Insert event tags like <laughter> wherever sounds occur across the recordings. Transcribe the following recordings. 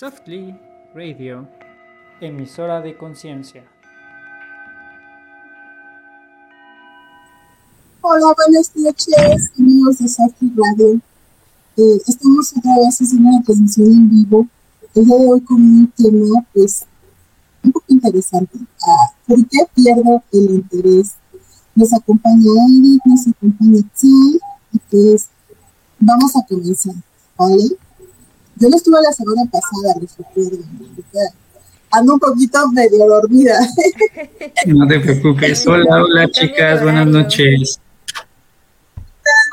Softly Radio, emisora de conciencia. Hola, buenas noches, amigos de Softly Radio. Eh, estamos otra vez haciendo una transmisión en vivo. El día de hoy con un tema, pues, un poco interesante. Ah, ¿Por qué pierdo el interés? Nos acompaña Eric, nos acompaña Chi, y pues vamos a comenzar, ¿vale? Yo no estuve la semana pasada, les recuerdo. Ando un poquito medio dormida. <laughs> No te preocupes. Hola, hola chicas, buenas noches.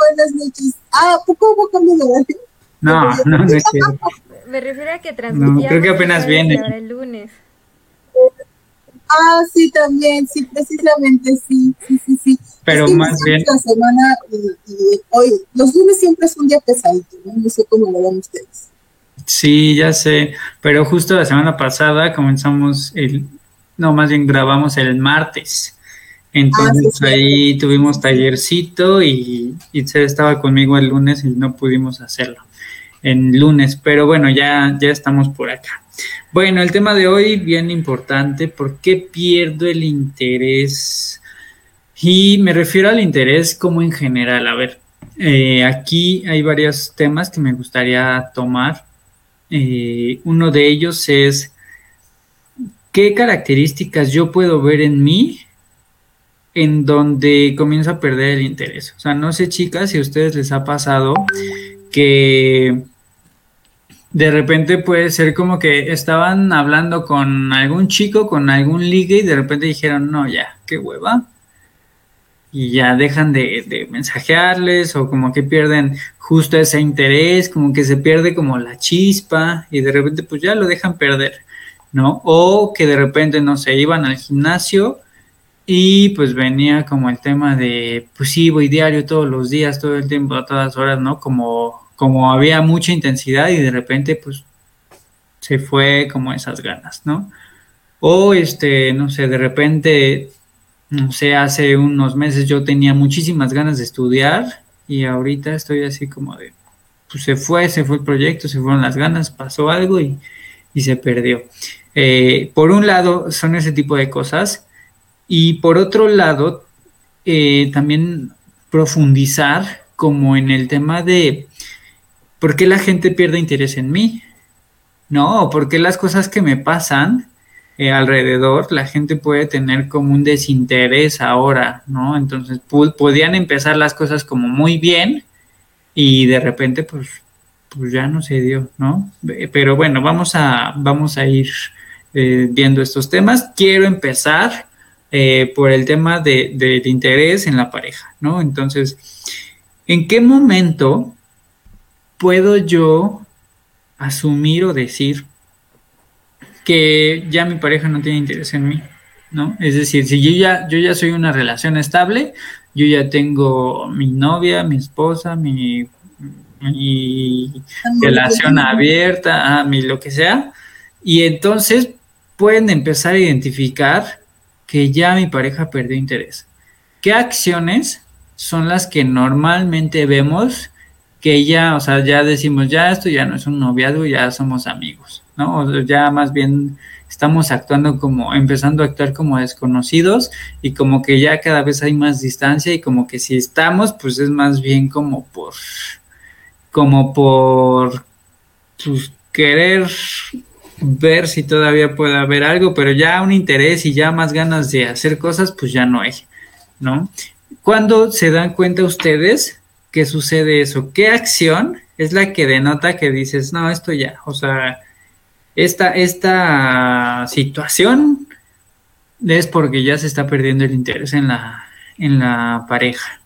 Buenas noches. Ah, ¿poco hubo cambio de horario? No, no, no es cierto. <laughs> Me refiero a que transmitíamos No, creo que apenas viene. ahora el lunes. Ah, sí, también, sí, precisamente, sí, sí, sí, sí. Pero Es que más bien- La semana, y, y hoy, los lunes siempre es un día pesadito, ¿no? No sé cómo lo ven ustedes. Sí, ya sé, pero justo la semana pasada comenzamos el, no, más bien grabamos el martes. Entonces sí. ahí tuvimos tallercito y Itzel estaba conmigo el lunes y no pudimos hacerlo en lunes, pero bueno, ya, ya estamos por acá. Bueno, el tema de hoy bien importante, ¿por qué pierdo el interés? Y me refiero al interés como en general, a ver, eh, aquí hay varios temas que me gustaría tomar. Eh, uno de ellos es qué características yo puedo ver en mí en donde comienzo a perder el interés. O sea, no sé, chicas, si a ustedes les ha pasado que de repente puede ser como que estaban hablando con algún chico, con algún ligue y de repente dijeron, no, ya, qué hueva. Y ya dejan de, de mensajearles o como que pierden justo ese interés, como que se pierde como la chispa y de repente pues ya lo dejan perder, ¿no? O que de repente, no sé, iban al gimnasio y pues venía como el tema de, pues sí, voy diario todos los días, todo el tiempo, a todas horas, ¿no? Como, como había mucha intensidad y de repente pues se fue como esas ganas, ¿no? O este, no sé, de repente, no sé, hace unos meses yo tenía muchísimas ganas de estudiar y ahorita estoy así como de, pues se fue, se fue el proyecto, se fueron las ganas, pasó algo y, y se perdió. Eh, por un lado, son ese tipo de cosas y por otro lado, eh, también profundizar como en el tema de por qué la gente pierde interés en mí, ¿no? Por qué las cosas que me pasan eh, alrededor, la gente puede tener como un desinterés ahora, ¿no? Entonces podían empezar las cosas como muy bien y de repente pues, pues ya no se dio, ¿no? Pero bueno, vamos a, vamos a ir eh, viendo estos temas. Quiero empezar eh, por el tema de, del interés en la pareja, ¿no? Entonces, ¿en qué momento puedo yo asumir o decir que ya mi pareja no tiene interés en mí, ¿no? Es decir, si yo ya, yo ya soy una relación estable, yo ya tengo mi novia, mi esposa, mi, mi relación abierta, a mi lo que sea, y entonces pueden empezar a identificar que ya mi pareja perdió interés. ¿Qué acciones son las que normalmente vemos que ya, o sea, ya decimos, ya esto ya no es un noviazgo, ya somos amigos, ¿no? Ya más bien estamos actuando como, empezando a actuar como desconocidos y como que ya cada vez hay más distancia y como que si estamos, pues es más bien como por, como por, pues, querer ver si todavía puede haber algo, pero ya un interés y ya más ganas de hacer cosas, pues ya no hay, ¿no? ¿Cuándo se dan cuenta ustedes que sucede eso? ¿Qué acción es la que denota que dices, no, esto ya, o sea, esta, esta situación es porque ya se está perdiendo el interés en la, en la pareja?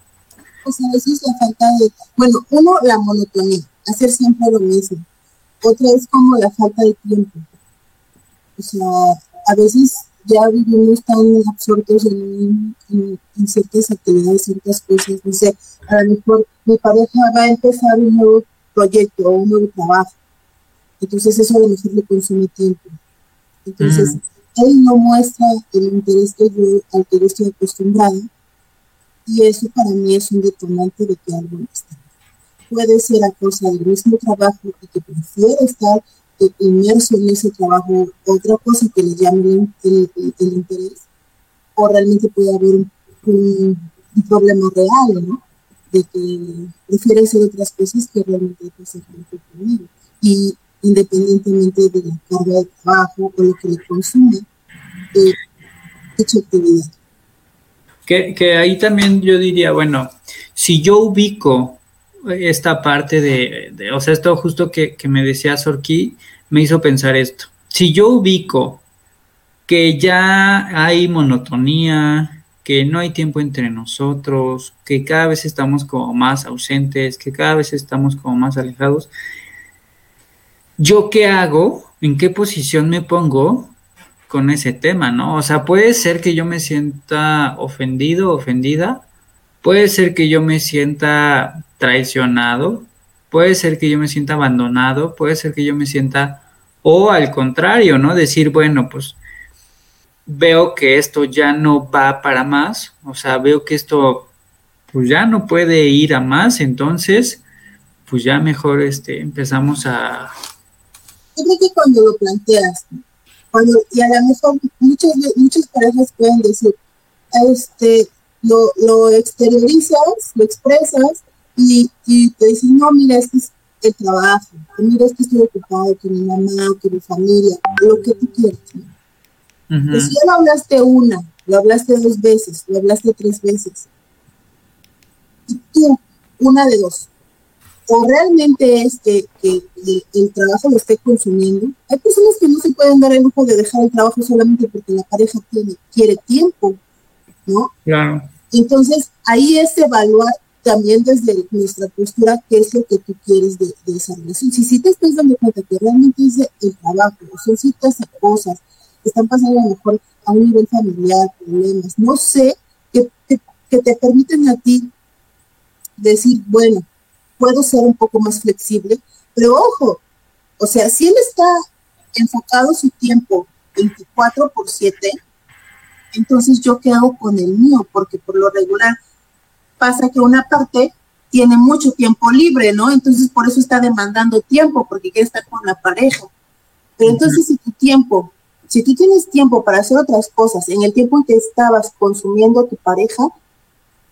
Pues a veces la falta de, bueno, uno, la monotonía, hacer siempre lo mismo. Otra es como la falta de tiempo. O sea, a veces ya vivimos tan absortos en, ciertas actividades, ciertas cosas. No sé, a lo mejor mi pareja va a empezar un nuevo proyecto un nuevo trabajo. Entonces eso a lo mejor le consume tiempo. Entonces, él no muestra el interés que yo, al que yo estoy acostumbrada. Y eso para mí es un detonante de que algo no está. Puede ser a causa del mismo trabajo y que prefiere estar inmerso en ese trabajo otra cosa que le llame el, interés, o realmente puede haber un, problema real, ¿no? De que prefiere hacer otras cosas que realmente hacer dinero. Y independientemente de la carga de trabajo o lo que le consume, eh, dicha actividad. Que, que ahí también yo diría, bueno, si yo ubico esta parte de, o sea, esto justo que, me decía Sorki, me hizo pensar esto. Si yo ubico que ya hay monotonía, que no hay tiempo entre nosotros, que cada vez estamos como más ausentes, que cada vez estamos como más alejados, ¿yo qué hago? ¿En qué posición me pongo con ese tema, no? O sea, puede ser que yo me sienta ofendido, ofendida, puede ser que yo me sienta traicionado, puede ser que yo me sienta abandonado, puede ser que yo me sienta, o al contrario, ¿no? Decir, bueno, pues veo que esto ya no va para más, o sea, veo que esto pues ya no puede ir a más, entonces pues ya mejor este empezamos a yo creo que cuando lo planteas cuando y a lo mejor muchas muchas parejas pueden decir este lo, lo exteriorizas lo expresas y, te dicen, no, mira, este es el trabajo, mira, es que estoy ocupado con mi mamá, con mi familia, lo que tú quieras. Pues si ya lo hablaste una, lo hablaste dos veces, lo hablaste tres veces, y tú, una de dos, o realmente es que, el, trabajo lo esté consumiendo. Hay personas que no se pueden dar el lujo de dejar el trabajo solamente porque la pareja tiene, quiere tiempo, ¿no? Claro. Entonces, ahí es evaluar también desde nuestra postura qué es lo que tú quieres de, esa relación. Si, si te estás dando cuenta que realmente es el trabajo, son ciertas cosas que están pasando a lo mejor a un nivel familiar, problemas, no sé, que, que, te permiten a ti decir, bueno, puedo ser un poco más flexible, pero ojo, o sea, si él está enfocado su tiempo 24 por 7, entonces yo qué hago con el mío, porque por lo regular pasa que una parte tiene mucho tiempo libre, ¿no? Entonces por eso está demandando tiempo, porque quiere estar con la pareja. Pero entonces si tu tiempo, si tú tienes tiempo para hacer otras cosas en el tiempo en que estabas consumiendo a tu pareja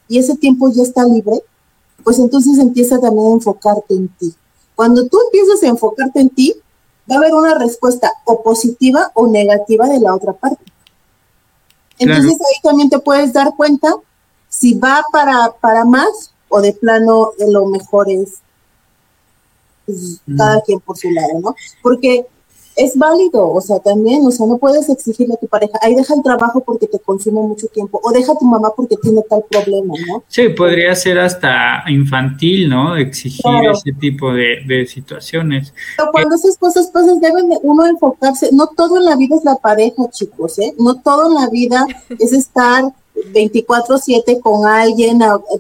y ese tiempo ya está libre, pues entonces empieza también a enfocarte en ti. Cuando tú empiezas a enfocarte en ti, va a haber una respuesta o positiva o negativa de la otra parte. Entonces ahí también te puedes dar cuenta si va para, para más o de plano lo mejor es pues, mm. cada quien por su lado, ¿no? Porque es válido, o sea, también, o sea, no puedes exigirle a tu pareja, ahí deja el trabajo porque te consume mucho tiempo, o deja a tu mamá porque tiene tal problema, ¿no? Sí, podría ser hasta infantil, ¿no? Exigir ese tipo de, situaciones. Pero cuando esas cosas pasan, deben uno enfocarse, no todo en la vida es la pareja, chicos, ¿eh? No todo en la vida <laughs> es estar 24/7 con alguien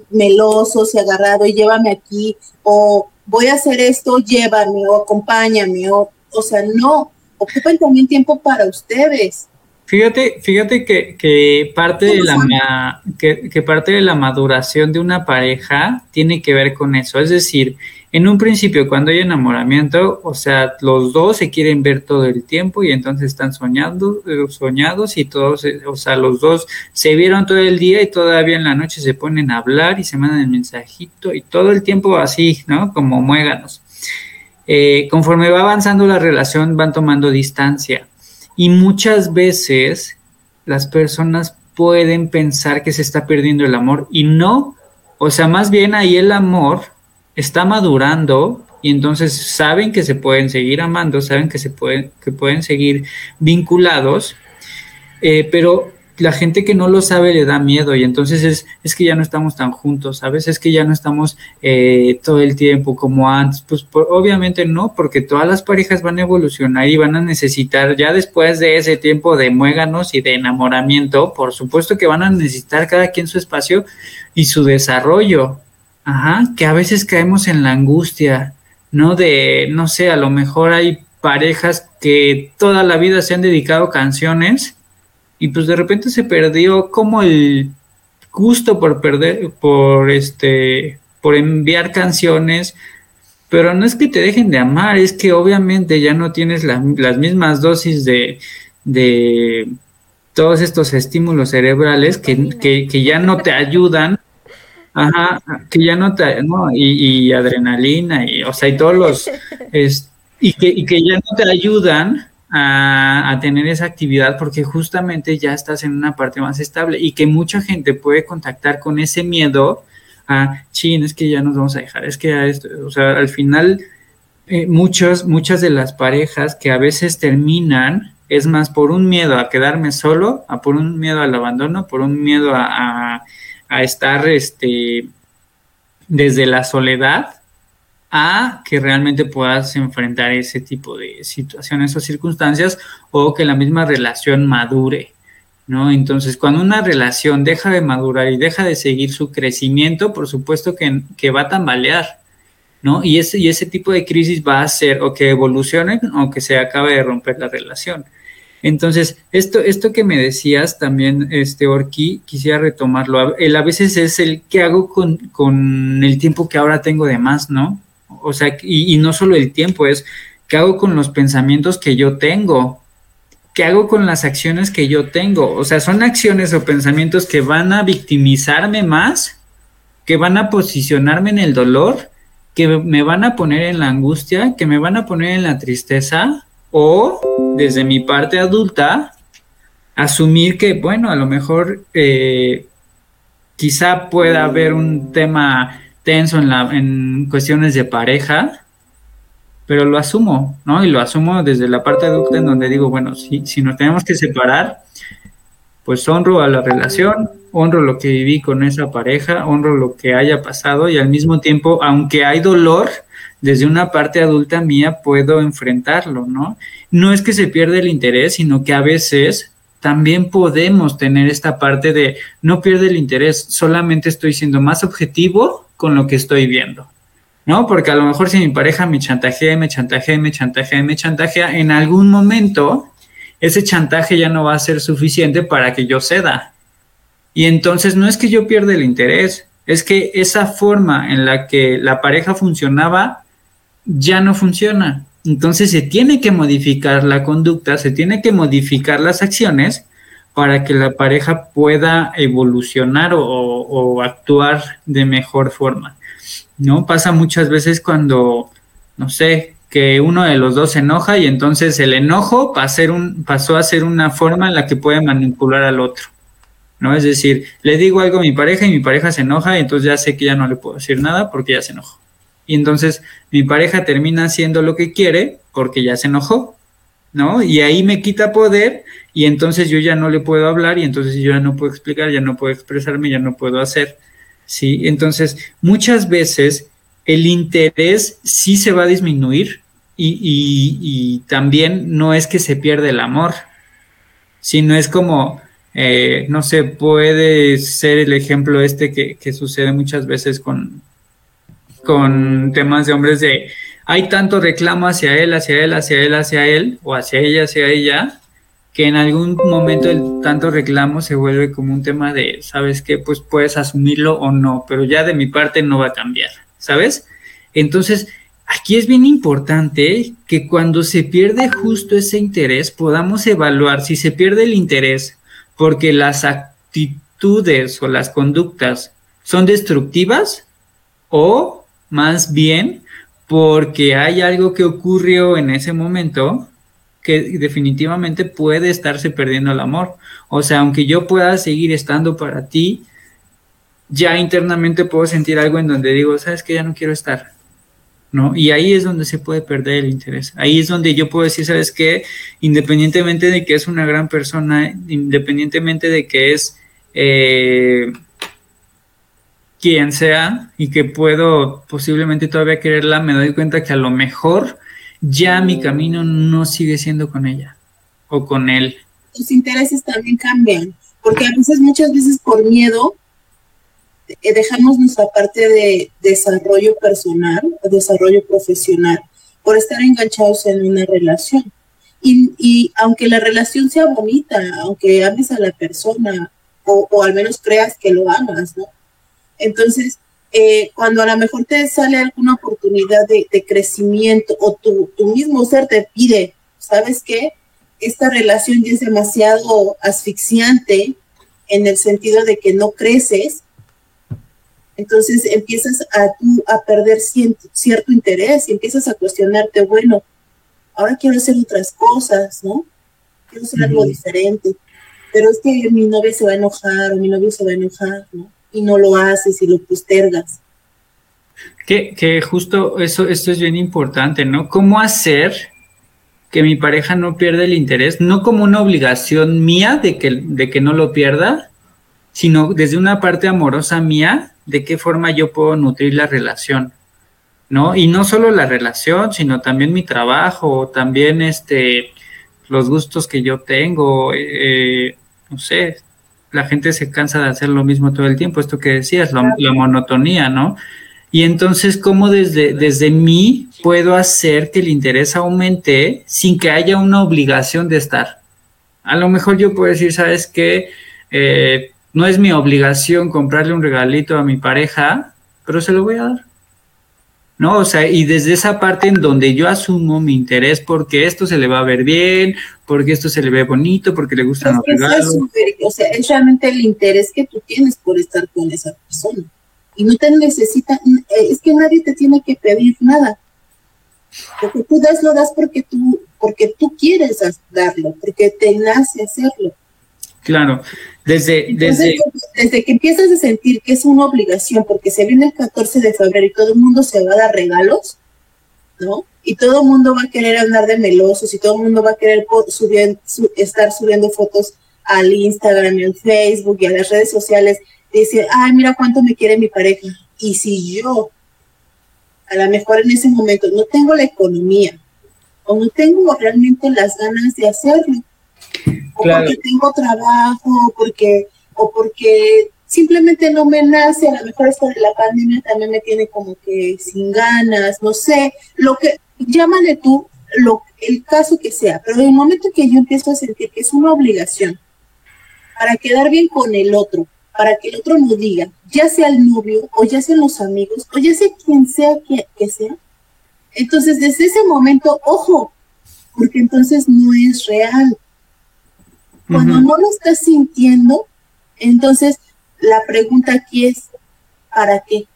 meloso, se agarrado y llévame aquí, o voy a hacer esto, llévame, o acompáñame, o, o sea, no, ocupen también tiempo para ustedes. Fíjate, fíjate que, que parte de la que, que, parte de la maduración de una pareja tiene que ver con eso. Es decir, en un principio, cuando hay enamoramiento, o sea, los dos se quieren ver todo el tiempo y entonces están soñando, eh, soñados y todos, eh, o sea, los dos se vieron todo el día y todavía en la noche se ponen a hablar y se mandan el mensajito y todo el tiempo así, ¿no? Como muéganos. Eh, conforme va avanzando la relación, van tomando distancia. Y muchas veces las personas pueden pensar que se está perdiendo el amor y no, o sea, más bien ahí el amor está madurando y entonces saben que se pueden seguir amando, saben que se pueden, que pueden seguir vinculados, eh, pero la gente que no lo sabe le da miedo y entonces es, es que ya no estamos tan juntos, ¿sabes? Es que ya no estamos eh, todo el tiempo como antes. Pues obviamente no, porque todas las parejas van a evolucionar y van a necesitar, ya después de ese tiempo de muéganos y de enamoramiento, por supuesto que van a necesitar cada quien su espacio y su desarrollo. Ajá, que a veces caemos en la angustia, ¿no? De, no sé, a lo mejor hay parejas que toda la vida se han dedicado canciones y pues de repente se perdió como el gusto por perder, por este, por enviar canciones pero no es que te dejen de amar, es que obviamente ya no tienes las mismas dosis de, de todos estos estímulos cerebrales que, que, ya no te ayudan, ajá, que ya no te, no, y, adrenalina, y, o sea, y todos los, es, y, que, y que ya no te ayudan a, a, tener esa actividad porque justamente ya estás en una parte más estable y que mucha gente puede contactar con ese miedo a, chin, es que ya nos vamos a dejar, es que ya esto, o sea, al final eh, muchas, muchas de las parejas que a veces terminan es más por un miedo a quedarme solo, a por un miedo al abandono, por un miedo a, a, estar este, desde la soledad a que realmente puedas enfrentar ese tipo de situaciones o circunstancias o que la misma relación madure, ¿no? Entonces, cuando una relación deja de madurar y deja de seguir su crecimiento, por supuesto que, que va a tambalear, ¿no? Y ese, y ese tipo de crisis va a hacer o que evolucione o que se acabe de romper la relación. Entonces, esto, esto que me decías también, este Orki, quisiera retomarlo. El a veces es el qué hago con, con el tiempo que ahora tengo de más, ¿no? O sea, y, no solo el tiempo, es qué hago con los pensamientos que yo tengo, qué hago con las acciones que yo tengo. O sea, son acciones o pensamientos que van a victimizarme más, que van a posicionarme en el dolor, que me van a poner en la angustia, que me van a poner en la tristeza, o desde mi parte adulta, asumir que, bueno, a lo mejor eh, quizá pueda haber un tema tenso en, la, en cuestiones de pareja, pero lo asumo, ¿no? Y lo asumo desde la parte adulta en donde digo, bueno, si, si nos tenemos que separar, pues honro a la relación, honro lo que viví con esa pareja, honro lo que haya pasado y al mismo tiempo, aunque hay dolor, desde una parte adulta mía puedo enfrentarlo, ¿no? No es que se pierda el interés, sino que a veces también podemos tener esta parte de no pierde el interés, solamente estoy siendo más objetivo con lo que estoy viendo, ¿no? Porque a lo mejor si mi pareja me chantajea, me chantajea, me chantajea, me chantajea, en algún momento ese chantaje ya no va a ser suficiente para que yo ceda. Y entonces no es que yo pierda el interés, es que esa forma en la que la pareja funcionaba ya no funciona. Entonces se tiene que modificar la conducta, se tiene que modificar las acciones para que la pareja pueda evolucionar o, actuar de mejor forma. ¿No? Pasa muchas veces cuando, no sé, que uno de los dos se enoja y entonces el enojo un, pasó a ser una forma en la que puede manipular al otro. ¿No? Es decir, le digo algo a mi pareja y mi pareja se enoja y entonces ya sé que ya no le puedo decir nada porque ya se enojó y entonces mi pareja termina haciendo lo que quiere porque ya se enojó, ¿no? Y ahí me quita poder y entonces yo ya no le puedo hablar y entonces yo ya no puedo explicar, ya no puedo expresarme, ya no puedo hacer, ¿sí? Entonces, muchas veces el interés sí se va a disminuir y, también no es que se pierda el amor, sino es como... Eh, no sé, puede ser el ejemplo este que, que sucede muchas veces con, con temas de hombres de hay tanto reclamo hacia él, hacia él, hacia él, hacia él, o hacia ella, hacia ella, que en algún momento el tanto reclamo se vuelve como un tema de, ¿sabes qué? Pues puedes asumirlo o no, pero ya de mi parte no va a cambiar, ¿sabes? Entonces, aquí es bien importante que cuando se pierde justo ese interés, podamos evaluar si se pierde el interés porque las actitudes o las conductas son destructivas o más bien porque hay algo que ocurrió en ese momento que definitivamente puede estarse perdiendo el amor. O sea, aunque yo pueda seguir estando para ti, ya internamente puedo sentir algo en donde digo, sabes que ya no quiero estar. ¿No? Y ahí es donde se puede perder el interés. Ahí es donde yo puedo decir, ¿sabes qué? Independientemente de que es una gran persona, independientemente de que es eh, quien sea y que puedo posiblemente todavía quererla, me doy cuenta que a lo mejor ya mi camino no sigue siendo con ella o con él. Tus intereses también cambian, porque a veces, muchas veces por miedo, eh, dejamos nuestra parte de desarrollo personal, desarrollo profesional, por estar enganchados en una relación. Y, y aunque la relación sea bonita, aunque ames a la persona, o, o al menos creas que lo amas, ¿no? Entonces, eh, cuando a lo mejor te sale alguna oportunidad de, crecimiento o tu, tu, mismo ser te pide, ¿sabes qué? Esta relación ya es demasiado asfixiante en el sentido de que no creces, entonces empiezas a, a perder cierto interés y empiezas a cuestionarte, bueno, ahora quiero hacer otras cosas, ¿no? Quiero hacer algo diferente, pero es que mi novia se va a enojar o mi novio se va a enojar, ¿no? Y no lo haces y lo postergas. Que, que justo eso, esto es bien importante, ¿no? ¿Cómo hacer que mi pareja no pierda el interés? No como una obligación mía de que, de que no lo pierda, sino desde una parte amorosa mía, de qué forma yo puedo nutrir la relación, ¿no? Y no solo la relación, sino también mi trabajo, también este, los gustos que yo tengo, eh, no sé, la gente se cansa de hacer lo mismo todo el tiempo, esto que decías, la, monotonía, ¿no? Y entonces, ¿cómo desde, desde mí puedo hacer que el interés aumente sin que haya una obligación de estar? A lo mejor yo puedo decir, ¿sabes qué? Eh, no es mi obligación comprarle un regalito a mi pareja, pero se lo voy a dar. ¿no? O sea, y desde esa parte en donde yo asumo mi interés porque esto se le va a ver bien, porque esto se le ve bonito, porque le gustan los regalos. o sea, es realmente el interés que tú tienes por estar con esa persona. Y no te necesita, eh, es que nadie te tiene que pedir nada. Lo que tú das, lo das porque tú, porque tú quieres darlo, porque te nace hacerlo. Claro, desde, desde... desde que empiezas a sentir que es una obligación, porque se viene el 14 de febrero y todo el mundo se va a dar regalos, ¿no? Y todo el mundo va a querer andar de melosos y todo el mundo va a querer subir, estar subiendo fotos al Instagram y al Facebook y a las redes sociales decir, ay, mira cuánto me quiere mi pareja. Y si yo, a lo mejor en ese momento, no tengo la economía o no tengo realmente las ganas de hacerlo, o porque tengo trabajo, porque, o porque simplemente no me nace, a lo mejor esto de la pandemia también me tiene como que sin ganas, no sé, lo que, llámale tú lo, el caso que sea, pero en el momento que yo empiezo a sentir que es una obligación para quedar bien con el otro, para que el otro no diga, ya sea el novio, o ya sean los amigos, o ya sea quien sea que, que sea, entonces desde ese momento, ojo, porque entonces no es real, cuando no lo estás sintiendo, entonces la pregunta aquí es, ¿para qué?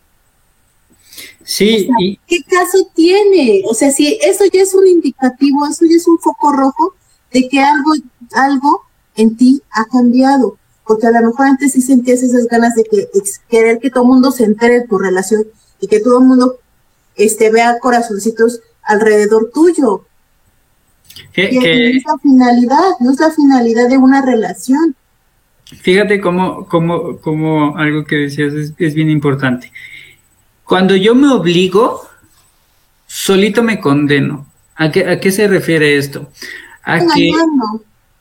Sí. ¿Qué caso tiene? O sea, si eso ya es un indicativo, eso ya es un foco rojo de que algo, algo en ti ha cambiado. Porque a lo mejor antes sí sentías esas ganas de que querer que todo el mundo se entere de tu relación y que todo el mundo este, vea corazoncitos alrededor tuyo. Que, es la finalidad, no es la finalidad de una relación. Fíjate cómo, cómo, cómo algo que decías es, bien importante. Cuando yo me obligo, solito me condeno. ¿A qué, a qué se refiere esto? A que,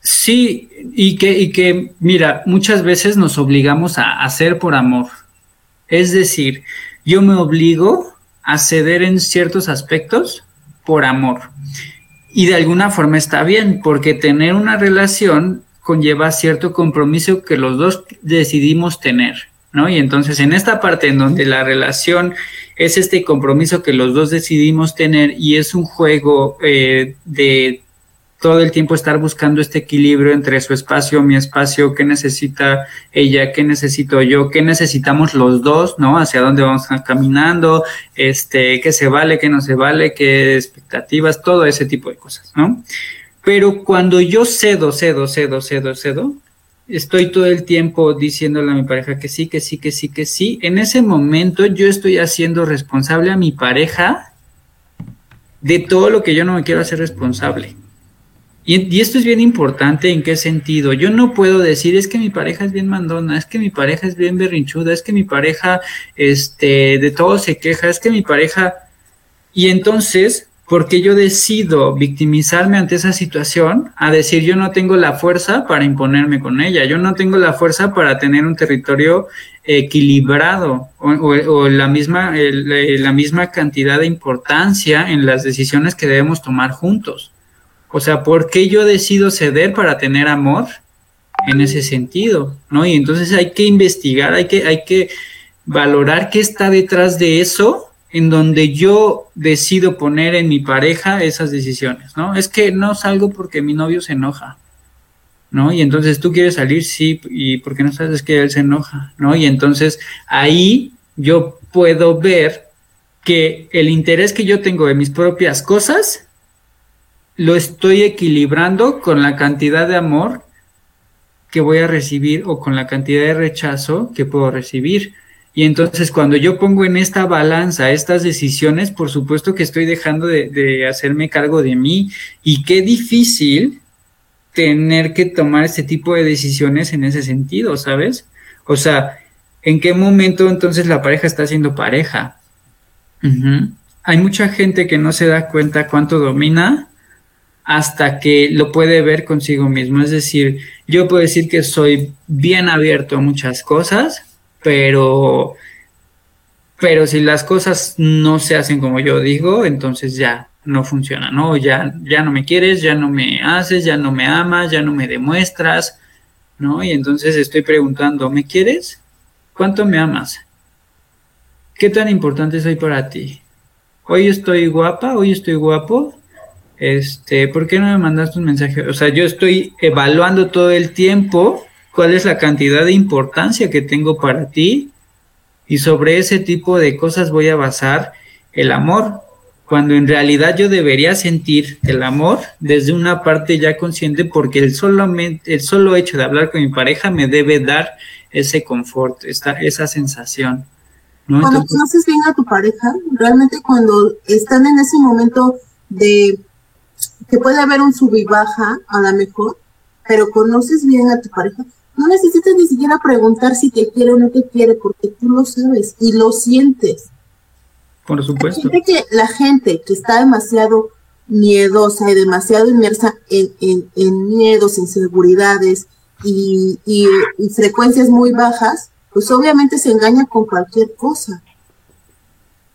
sí, y que, y que, mira, muchas veces nos obligamos a hacer por amor. Es decir, yo me obligo a ceder en ciertos aspectos por amor. Y de alguna forma está bien, porque tener una relación conlleva cierto compromiso que los dos decidimos tener, ¿no? Y entonces en esta parte en donde la relación es este compromiso que los dos decidimos tener y es un juego eh, de todo el tiempo estar buscando este equilibrio entre su espacio, mi espacio, qué necesita ella, qué necesito yo, qué necesitamos los dos, ¿no? Hacia dónde vamos caminando, este, qué se vale, qué no se vale, qué expectativas, todo ese tipo de cosas, ¿no? Pero cuando yo cedo, cedo, cedo, cedo, cedo, estoy todo el tiempo diciéndole a mi pareja que sí, que sí, que sí, que sí, en ese momento yo estoy haciendo responsable a mi pareja de todo lo que yo no me quiero hacer responsable. Y, esto es bien importante, ¿en qué sentido? Yo no puedo decir, es que mi pareja es bien mandona, es que mi pareja es bien berrinchuda, es que mi pareja, este, de todo se queja, es que mi pareja... Y entonces, porque yo decido victimizarme ante esa situación, a decir, yo no tengo la fuerza para imponerme con ella, yo no tengo la fuerza para tener un territorio equilibrado o, la, misma, la misma cantidad de importancia en las decisiones que debemos tomar juntos. O sea, ¿por qué yo decido ceder para tener amor? En ese sentido, ¿no? Y entonces hay que investigar, hay que, hay que valorar qué está detrás de eso en donde yo decido poner en mi pareja esas decisiones, ¿no? Es que no salgo porque mi novio se enoja, ¿no? Y entonces tú quieres salir, sí, y porque no sabes que él se enoja, ¿no? Y entonces ahí yo puedo ver que el interés que yo tengo de mis propias cosas lo estoy equilibrando con la cantidad de amor que voy a recibir o con la cantidad de rechazo que puedo recibir. Y entonces cuando yo pongo en esta balanza estas decisiones, por supuesto que estoy dejando de, hacerme cargo de mí y qué difícil tener que tomar este tipo de decisiones en ese sentido, ¿sabes? O sea, ¿en qué momento entonces la pareja está siendo pareja? Hay mucha gente que no se da cuenta cuánto domina hasta que lo puede ver consigo mismo. Es decir, yo puedo decir que soy bien abierto a muchas cosas, pero, pero si las cosas no se hacen como yo digo, entonces ya no funciona, ¿no? Ya, ya no me quieres, ya no me haces, ya no me amas, ya no me demuestras, ¿no? Y entonces estoy preguntando, ¿me quieres? ¿Cuánto me amas? ¿Qué tan importante soy para ti? Hoy estoy guapa, hoy estoy guapo. Este, ¿por qué no me mandaste un mensaje? O sea, yo estoy evaluando todo el tiempo cuál es la cantidad de importancia que tengo para ti y sobre ese tipo de cosas voy a basar el amor, cuando en realidad yo debería sentir el amor desde una parte ya consciente porque el, solamente, el solo hecho de hablar con mi pareja me debe dar ese confort, esta, esa sensación. Cuando conoces bien a tu pareja, realmente cuando están en ese momento de que puede haber un sub y baja, a lo mejor, pero conoces bien a tu pareja, no necesitas ni siquiera preguntar si te quiere o no te quiere, porque tú lo sabes y lo sientes. Por supuesto. que la gente que está demasiado miedosa y demasiado inmersa en, en, en miedos, inseguridades y, y, y frecuencias muy bajas, pues obviamente se engaña con cualquier cosa.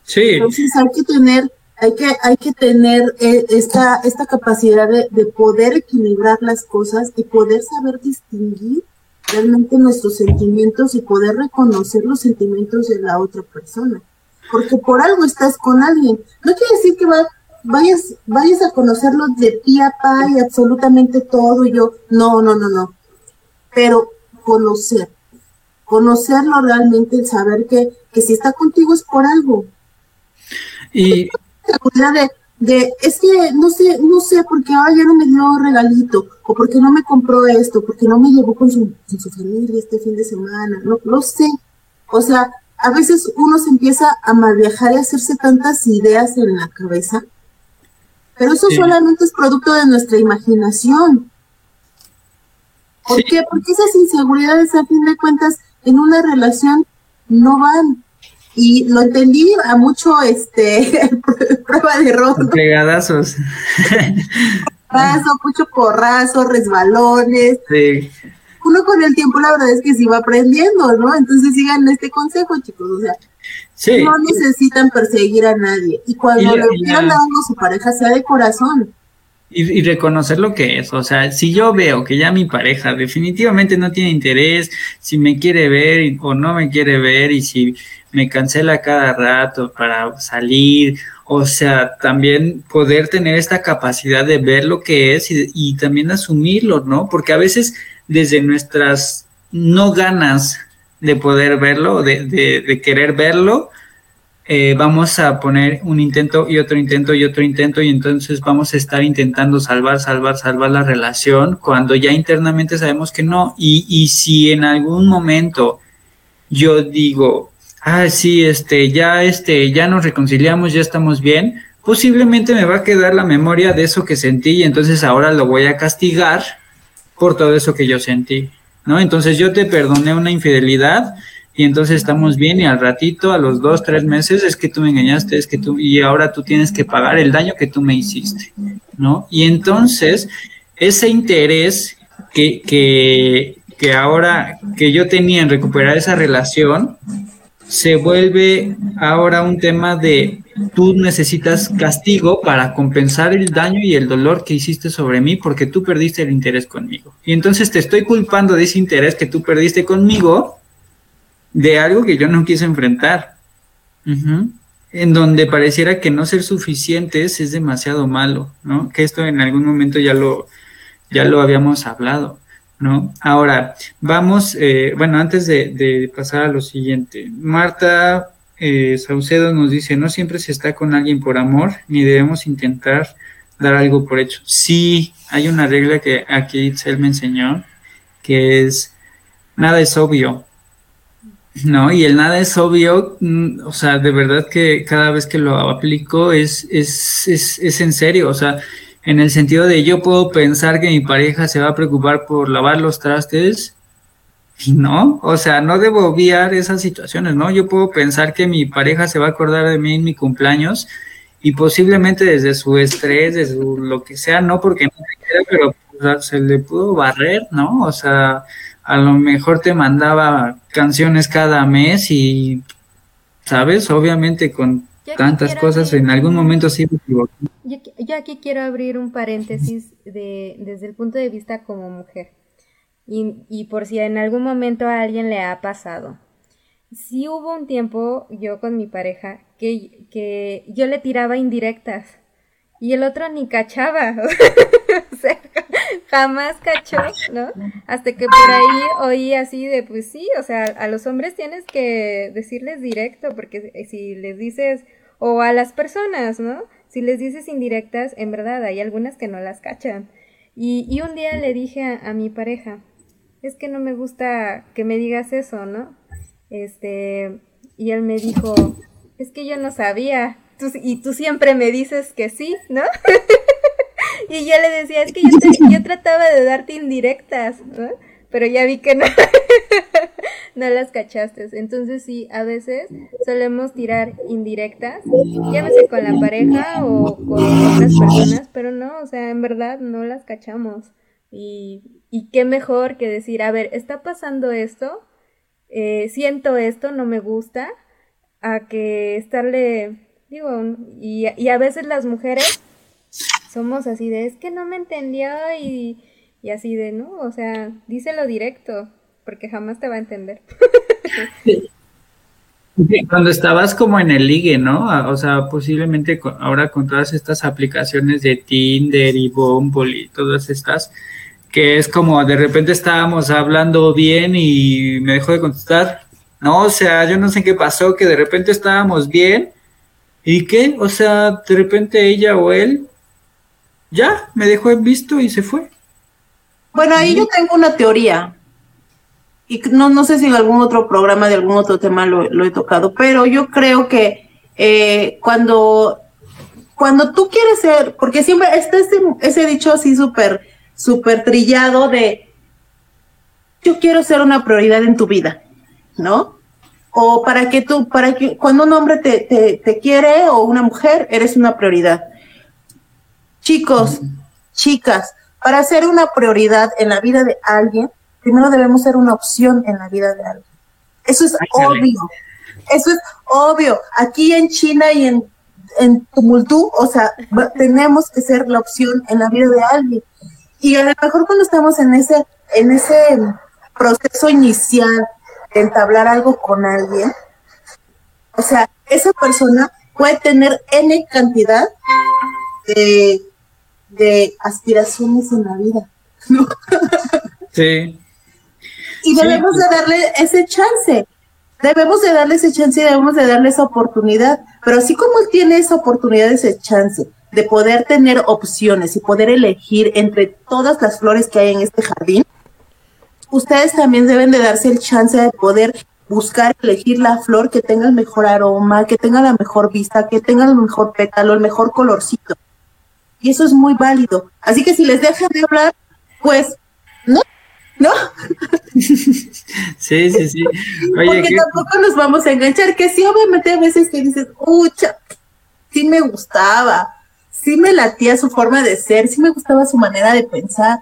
Sí. Entonces hay que tener, hay que, hay que tener eh, esta, esta capacidad de, de, poder equilibrar las cosas y poder saber distinguir realmente nuestros sentimientos y poder reconocer los sentimientos de la otra persona. Porque por algo estás con alguien. No quiere decir que vayas, vayas a conocerlo de pie a pa y absolutamente todo y yo, no, no, no, no. Pero conocer, conocerlo realmente, el saber que, que si está contigo es por algo. Y de, de, es que no sé, no sé, porque ahora ya no me dio regalito, o porque no me compró esto, porque no me llevó con su, con su familia este fin de semana, no, no sé. O sea, a veces uno se empieza a mal viajar y a hacerse tantas ideas en la cabeza, pero eso sí. solamente es producto de nuestra imaginación. ¿Por sí. qué? Porque esas inseguridades, a fin de cuentas, en una relación no van. Y lo entendí a mucho, este, <laughs> prueba de error. Pegadazos. Porrazo, mucho porrazo, resbalones. Sí. Uno con el tiempo, la verdad es que sí va aprendiendo, ¿no? Entonces sigan este consejo, chicos. O sea, sí. no necesitan perseguir a nadie. Y cuando y, le quieran dar a su pareja, sea de corazón. Y, y, reconocer lo que es. O sea, si yo veo que ya mi pareja definitivamente no tiene interés, si me quiere ver o no me quiere ver, y si me cancela cada rato para salir, o sea, también poder tener esta capacidad de ver lo que es y, también asumirlo, ¿no? Porque a veces desde nuestras no ganas de poder verlo, de, querer verlo, eh, vamos a poner un intento y otro intento y otro intento y entonces vamos a estar intentando salvar, salvar, salvar la relación cuando ya internamente sabemos que no. Y si en algún momento yo digo, ah, sí, este, ya, este, ya nos reconciliamos, ya estamos bien, posiblemente me va a quedar la memoria de eso que sentí y entonces ahora lo voy a castigar por todo eso que yo sentí, ¿no? Entonces yo te perdoné una infidelidad y entonces estamos bien y al ratito, a los dos, tres meses, es que tú me engañaste, es que tú, y ahora tú tienes que pagar el daño que tú me hiciste, ¿no? Y entonces, ese interés que, que, que ahora, que yo tenía en recuperar esa relación, se vuelve ahora un tema de tú necesitas castigo para compensar el daño y el dolor que hiciste sobre mí porque tú perdiste el interés conmigo. Y entonces te estoy culpando de ese interés que tú perdiste conmigo de algo que yo no quise enfrentar. En donde pareciera que no ser suficientes es demasiado malo, ¿no? Que esto en algún momento ya lo, ya lo habíamos hablado, ¿no? Ahora, vamos, eh, bueno, antes de, pasar a lo siguiente, Marta eh, Saucedo nos dice, no siempre se está con alguien por amor, ni debemos intentar dar algo por hecho. Sí, hay una regla que aquí Itzel me enseñó, que es, nada es obvio, ¿no? Y el nada es obvio, mm, o sea, de verdad que cada vez que lo aplico es, es, es, es en serio, o sea, en el sentido de yo puedo pensar que mi pareja se va a preocupar por lavar los trastes y no, o sea, no debo obviar esas situaciones, ¿no? Yo puedo pensar que mi pareja se va a acordar de mí en mi cumpleaños y posiblemente desde su estrés, desde lo que sea, no porque no se quiera, pero se le pudo barrer, ¿no? O sea, a lo mejor te mandaba canciones cada mes y, ¿sabes? Obviamente con tantas cosas, en algún momento sí me equivoqué. Yo, aquí quiero abrir un paréntesis de, desde el punto de vista como mujer. Y, y por si en algún momento a alguien le ha pasado. Sí hubo un tiempo yo con mi pareja que, que yo le tiraba indirectas y el otro ni cachaba. <laughs> o sea, jamás cachó, ¿no? Hasta que por ahí oí así de, pues sí, o sea, a los hombres tienes que decirles directo, porque si les dices, o a las personas, ¿no? Si les dices indirectas, en verdad hay algunas que no las cachan. Y, y un día le dije a, mi pareja, es que no me gusta que me digas eso, ¿no? Este, y él me dijo, es que yo no sabía, y tú siempre me dices que sí, ¿no? <laughs> y yo le decía, es que yo, trataba de darte indirectas, ¿no? Pero ya vi que no, <laughs> no las cachaste. Entonces sí, a veces solemos tirar indirectas, llámese con la pareja o con otras personas, pero no, o sea, en verdad no las cachamos. Y, y qué mejor que decir, a ver, está pasando esto, eh, siento esto, no me gusta, a que estarle Digo, y, y, a veces las mujeres somos así de, es que no me entendió y, y así de, no, o sea, díselo directo, porque jamás te va a entender. <laughs> Cuando estabas como en el ligue, ¿no? O sea, posiblemente ahora con todas estas aplicaciones de Tinder y Bumble y todas estas, que es como de repente estábamos hablando bien y me dejó de contestar. No, o sea, yo no sé qué pasó, que de repente estábamos bien ¿Y qué? O sea, de repente ella o él ya me dejó en visto y se fue. Bueno, ahí yo tengo una teoría. Y no, no sé si en algún otro programa de algún otro tema lo, he tocado, pero yo creo que eh, cuando, cuando tú quieres ser, porque siempre está ese, ese dicho así súper, súper trillado de yo quiero ser una prioridad en tu vida, ¿no? o para que tú, para que cuando un hombre te, te, quiere o una mujer, eres una prioridad. Chicos, chicas, para ser una prioridad en la vida de alguien, primero debemos ser una opción en la vida de alguien. Eso es obvio. Eso es obvio. Aquí en China y en, en Tumultú, o sea, tenemos que ser la opción en la vida de alguien. Y a lo mejor cuando estamos en ese, en ese proceso inicial entablar algo con alguien, o sea, esa persona puede tener N cantidad de, de aspiraciones en la vida. Sí. Y debemos de darle ese chance. Debemos de darle ese chance y debemos de darle esa oportunidad. Pero así como él tiene esa oportunidad, ese chance de poder tener opciones y poder elegir entre todas las flores que hay en este jardín, ustedes también deben de darse el chance de poder buscar, elegir la flor que tenga el mejor aroma, que tenga la mejor vista, que tenga el mejor pétalo, el mejor colorcito. Y eso es muy válido. Así que si les dejan de hablar, pues, ¿no? ¿No? <laughs> Sí, sí, sí. Porque tampoco nos vamos a enganchar, que sí, obviamente a veces que dices, ucha, sí me gustaba, sí me latía su forma de ser, sí me gustaba su manera de pensar,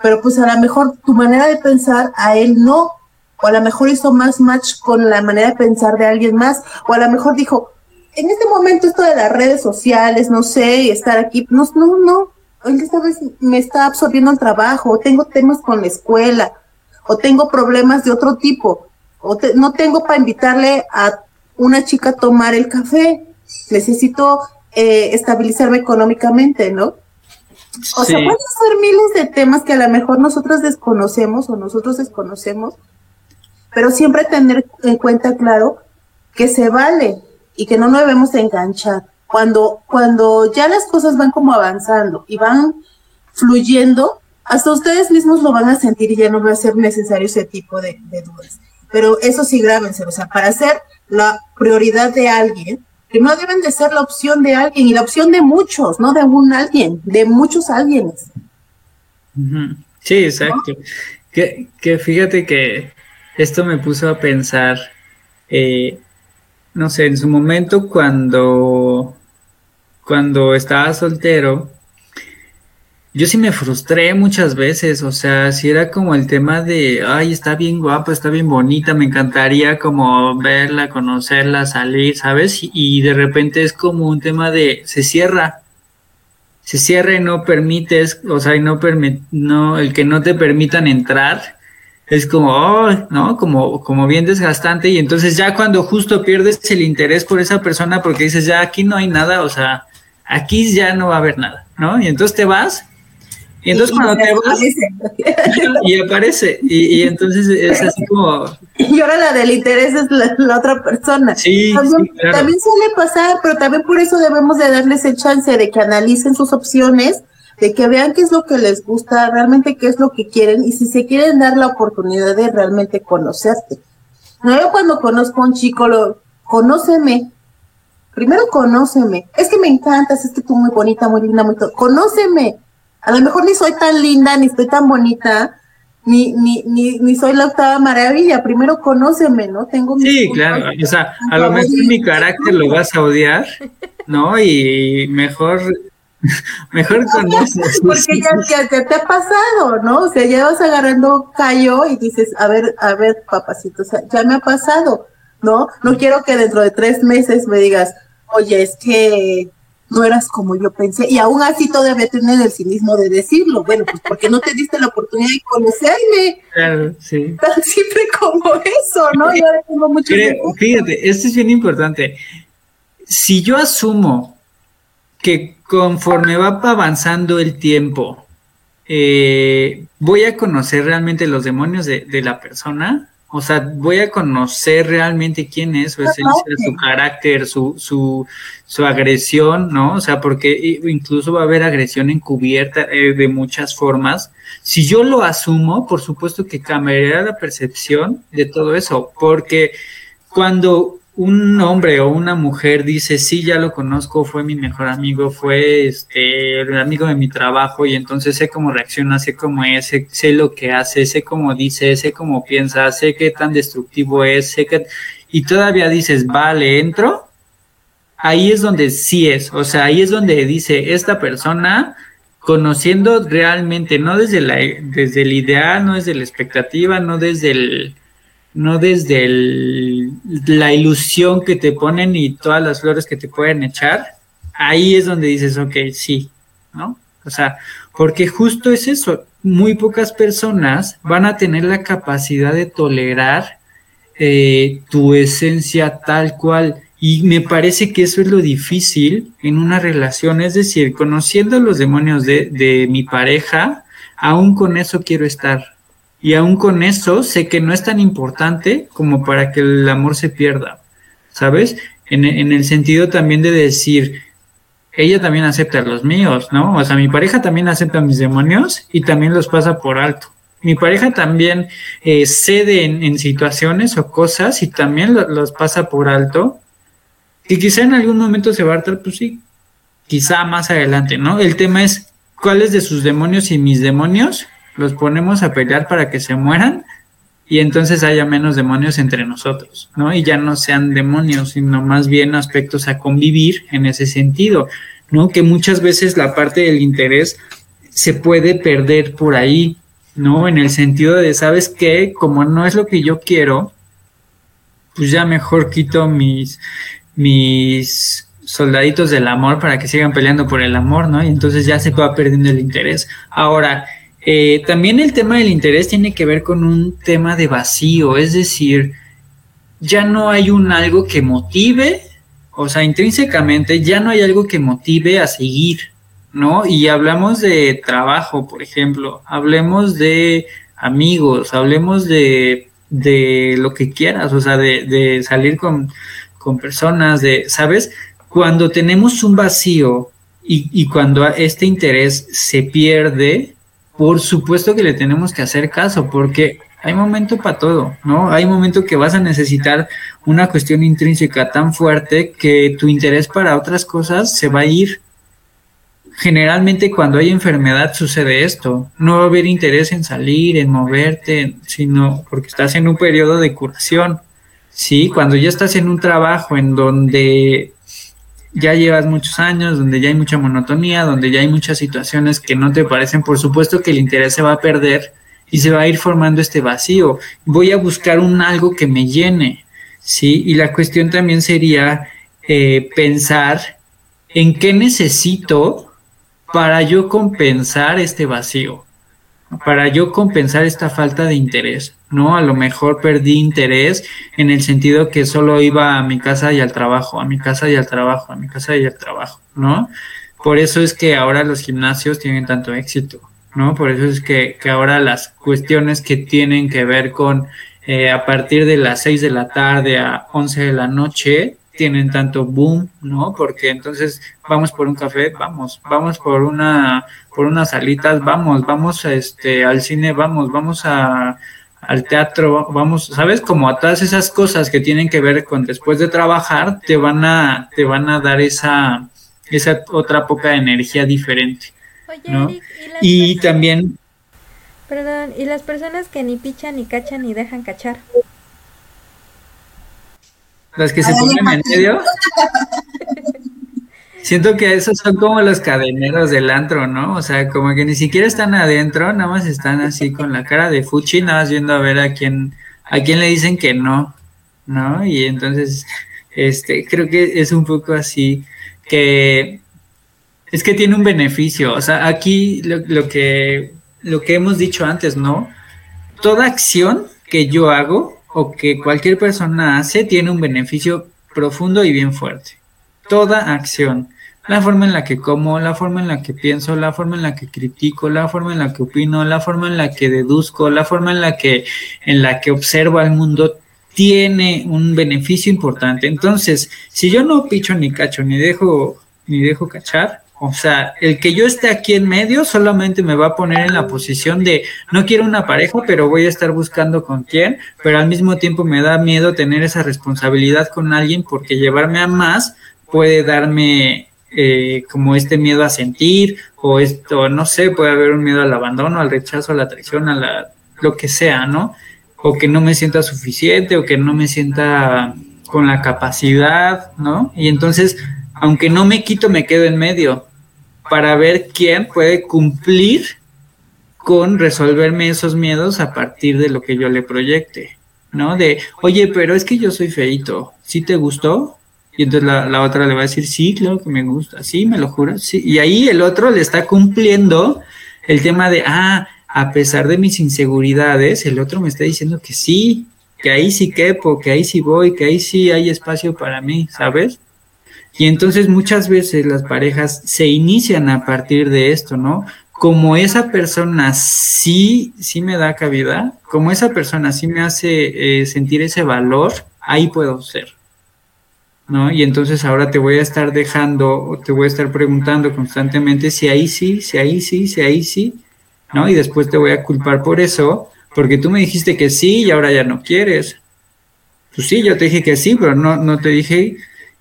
pero pues a lo mejor tu manera de pensar a él no, o a lo mejor hizo más match con la manera de pensar de alguien más, o a lo mejor dijo, en este momento esto de las redes sociales, no sé, y estar aquí, no, no, no, esta vez me está absorbiendo el trabajo, o tengo temas con la escuela, o tengo problemas de otro tipo. o no tengo para invitarle a una chica a tomar el café, necesito eh, estabilizarme económicamente, ¿no? O sea, pueden ser miles de temas que a lo mejor nosotros desconocemos o nosotros desconocemos, pero siempre tener en cuenta, claro, que se vale y que no nos debemos enganchar. Cuando, cuando ya las cosas van como avanzando y van fluyendo, hasta ustedes mismos lo van a sentir y ya no va a ser necesario ese tipo de, dudas. Pero eso sí, grábense, o sea, para ser la prioridad de alguien, no deben de ser la opción de alguien y la opción de muchos, no de un alguien, de muchos alguienes. Sí, exacto. Que, que, fíjate que esto me puso a pensar, eh, no sé, en su momento cuando, cuando estaba soltero, yo sí me frustré muchas veces, o sea, si era como el tema de, ay, está bien guapa, está bien bonita, me encantaría como verla, conocerla, salir, ¿sabes? Y, de repente es como un tema de, se cierra, se cierra y no permites, o sea, y no, permite, no el que no te permitan entrar, es como, oh, ¿no? Como, como bien desgastante y entonces ya cuando justo pierdes el interés por esa persona porque dices, ya aquí no hay nada, o sea, aquí ya no va a haber nada, ¿no? Y entonces te vas y entonces cuando te vas, <laughs> y aparece, y, entonces es así como... Y ahora la del interés es la, otra persona. Sí, también, también suele pasar, pero también por eso debemos de darles el chance de que analicen sus opciones, de que vean qué es lo que les gusta, realmente qué es lo que quieren, y si se quieren dar la oportunidad de realmente conocerte. No, yo cuando conozco a un chico, lo, conóceme, primero conóceme, es que me encantas, es que tú muy bonita, muy linda, muy todo, conóceme, a lo mejor ni soy tan linda, ni estoy tan bonita, ni, ni, ni, ni soy la octava maravilla. Primero conóceme, ¿no? Tengo Sí, claro. O sea, a lo mejor mi carácter lo vas a odiar, ¿no? Y mejor <laughs> Mejor conoces. <laughs> Porque ya, ya, te ha pasado, ¿no? O sea, ya vas agarrando callo y dices, a ver, a ver, papacito, o sea, ya me ha pasado, ¿no? No quiero que dentro de tres meses me digas, oye, es que no eras como yo pensé, y aún así todavía tienes el cinismo de decirlo, bueno, pues porque no te diste la oportunidad de conocerme. Claro, sí. Tan simple como eso, ¿no? Y ahora tengo mucho Fíjate, esto es bien importante. Si yo asumo que conforme va avanzando el tiempo, eh, voy a conocer realmente los demonios de, de la persona, o sea, voy a conocer realmente quién es su esencia, su carácter, su, su, su agresión, ¿no? O sea, porque incluso va a haber agresión encubierta eh, de muchas formas. Si yo lo asumo, por supuesto que cambiaría la percepción de todo eso, porque cuando un hombre o una mujer dice, sí, ya lo conozco, fue mi mejor amigo, fue este, el amigo de mi trabajo y entonces sé cómo reacciona, sé cómo es, sé, lo que hace, sé cómo dice, sé cómo piensa, sé qué tan destructivo es, sé que... Y todavía dices, vale, entro. Ahí es donde sí es, o sea, ahí es donde dice, esta persona conociendo realmente, no desde, la, desde el ideal, no desde la expectativa, no desde el no desde la ilusión que te ponen y todas las flores que te pueden echar, ahí es donde dices, ok, sí, ¿no? O sea, porque justo es eso, muy pocas personas van a tener la capacidad de tolerar eh, tu esencia tal cual. Y me parece que eso es lo difícil en una relación, es decir, conociendo los demonios de, de mi pareja, aún con eso quiero estar, y aún con eso sé que no es tan importante como para que el amor se pierda, ¿sabes? En, el sentido también de decir, ella también acepta los míos, ¿no? O sea, mi pareja también acepta mis demonios y también los pasa por alto. Mi pareja también eh, cede en, situaciones o cosas y también los pasa por alto. Y quizá en algún momento se va a tratar, pues sí, quizá más adelante, ¿no? El tema es cuáles de sus demonios y mis demonios los ponemos a pelear para que se mueran y entonces haya menos demonios entre nosotros, ¿no? Y ya no sean demonios, sino más bien aspectos a convivir en ese sentido, ¿no? Que muchas veces la parte del interés se puede perder por ahí, ¿no? En el sentido de, ¿sabes qué? Como no es lo que yo quiero, pues ya mejor quito mis, mis soldaditos del amor para que sigan peleando por el amor, ¿no? Y entonces ya se va perdiendo el interés. Ahora, eh, también el tema del interés tiene que ver con un tema de vacío, es decir, ya no hay un algo que motive, o sea, intrínsecamente ya no hay algo que motive a seguir, ¿no? Y hablamos de trabajo, por ejemplo, hablemos de amigos, hablemos de, de lo que quieras, o sea, de, de salir con, con personas, de, ¿sabes? Cuando tenemos un vacío y, y cuando este interés se pierde, por supuesto que le tenemos que hacer caso, porque hay momento para todo, ¿no? Hay momento que vas a necesitar una cuestión intrínseca tan fuerte que tu interés para otras cosas se va a ir. Generalmente cuando hay enfermedad sucede esto, no va a haber interés en salir, en moverte, sino porque estás en un periodo de curación. Sí, cuando ya estás en un trabajo en donde ya llevas muchos años, donde ya hay mucha monotonía, donde ya hay muchas situaciones que no te parecen, por supuesto que el interés se va a perder y se va a ir formando este vacío. Voy a buscar un algo que me llene, ¿sí? Y la cuestión también sería eh, pensar en qué necesito para yo compensar este vacío, para yo compensar esta falta de interés, ¿no? A lo mejor perdí interés en el sentido que solo iba a mi casa y al trabajo, a mi casa y al trabajo, a mi casa y al trabajo, ¿no? Por eso es que ahora los gimnasios tienen tanto éxito, ¿no? Por eso es que, que ahora las cuestiones que tienen que ver con eh, a partir de las 6 de la tarde a 11 de la noche tienen tanto boom, ¿no? Porque entonces vamos por un café, vamos, vamos por una por unas salitas, vamos, vamos este al cine, vamos, vamos a al teatro, vamos, ¿sabes? Como a todas esas cosas que tienen que ver con después de trabajar, te van a te van a dar esa esa otra poca energía diferente. Oye, y, también... Perdón, ¿y las personas que ni pichan, ni cachan, ni dejan cachar? Las que se ponen en medio. <laughs> Siento que esos son como los cadeneros del antro, ¿no? O sea, como que ni siquiera están adentro, nada más están así con la cara de fuchi, nada más viendo a ver a quién, a quién le dicen que no, ¿no? Y entonces, este, creo que es un poco así, que es que tiene un beneficio. O sea, aquí lo, que, lo que hemos dicho antes, ¿no? Toda acción que yo hago o que cualquier persona hace tiene un beneficio profundo y bien fuerte. Toda acción. La forma en la que como, la forma en la que pienso, la forma en la que critico, la forma en la que opino, la forma en la que deduzco, la forma en la que, en la que observo al mundo, tiene un beneficio importante. Entonces, si yo no picho ni cacho, ni dejo, ni dejo cachar, o sea, el que yo esté aquí en medio solamente me va a poner en la posición de no quiero una pareja, pero voy a estar buscando con quién, pero al mismo tiempo me da miedo tener esa responsabilidad con alguien porque llevarme a más puede darme eh, como este miedo a sentir o esto, no sé, puede haber un miedo al abandono, al rechazo, a la traición, a la, lo que sea, ¿no? O que no me sienta suficiente o que no me sienta con la capacidad, ¿no? Y entonces, aunque no me quito, me quedo en medio para ver quién puede cumplir con resolverme esos miedos a partir de lo que yo le proyecte, ¿no? De, oye, pero es que yo soy feito, ¿sí te gustó? Y entonces la, otra le va a decir, sí, claro que me gusta, sí, me lo juro, sí. Y ahí el otro le está cumpliendo el tema de, ah, a pesar de mis inseguridades, el otro me está diciendo que sí, que ahí sí quepo, que ahí sí voy, que ahí sí hay espacio para mí, ¿sabes? Y entonces muchas veces las parejas se inician a partir de esto, ¿no? Como esa persona sí, sí me da cabida, como esa persona sí me hace eh, sentir ese valor, ahí puedo ser. ¿No? Y entonces ahora te voy a estar dejando, te voy a estar preguntando constantemente si ahí sí, si ahí sí, si ahí sí, ¿no? Y después te voy a culpar por eso, porque tú me dijiste que sí y ahora ya no quieres. Pues sí, yo te dije que sí, pero no, no te dije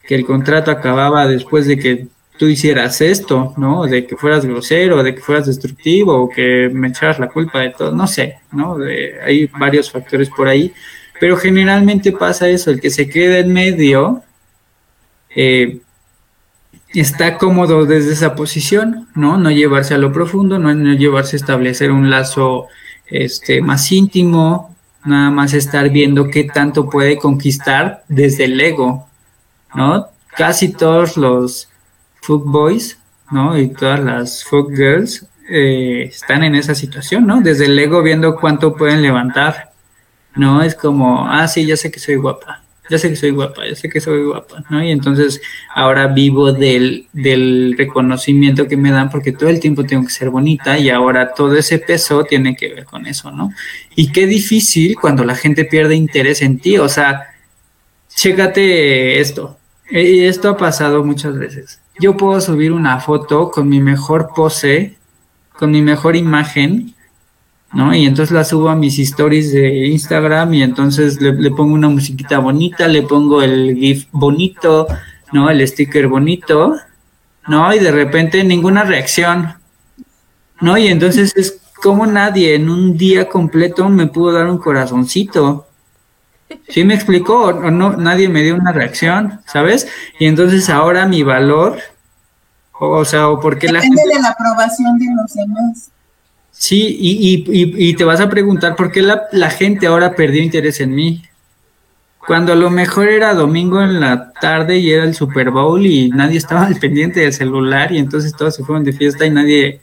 que el contrato acababa después de que tú hicieras esto, ¿no? De que fueras grosero, de que fueras destructivo, o que me echaras la culpa de todo, no sé, ¿no? hay varios factores por ahí, pero generalmente pasa eso, el que se queda en medio eh, está cómodo desde esa posición, ¿no? No llevarse a lo profundo, no, no llevarse a establecer un lazo este, más íntimo, nada más estar viendo qué tanto puede conquistar desde el ego, ¿no? Casi todos los boys, ¿no? Y todas las folk girls eh, están en esa situación, ¿no? Desde el ego viendo cuánto pueden levantar, ¿no? Es como, ah, sí, ya sé que soy guapa, ya sé que soy guapa, ya sé que soy guapa, ¿no? Y entonces ahora vivo del, del reconocimiento que me dan porque todo el tiempo tengo que ser bonita y ahora todo ese peso tiene que ver con eso, ¿no? Y qué difícil cuando la gente pierde interés en ti, o sea, chécate esto, y esto ha pasado muchas veces. Yo puedo subir una foto con mi mejor pose, con mi mejor imagen, ¿no? Y entonces la subo a mis stories de Instagram y entonces le, pongo una musiquita bonita, le pongo el GIF bonito, ¿no? El sticker bonito, ¿no? Y de repente ninguna reacción, ¿no? Y entonces es como nadie en un día completo me pudo dar un corazoncito. ¿Sí me explicó? O no, nadie me dio una reacción, ¿sabes? Y entonces ahora mi valor, o, sea, o porque la gente... de la aprobación de los demás. Sí, y, y, y, te vas a preguntar por qué la, la, gente ahora perdió interés en mí. Cuando a lo mejor era domingo en la tarde y era el Super Bowl y nadie estaba al pendiente del celular y entonces todos se fueron de fiesta y nadie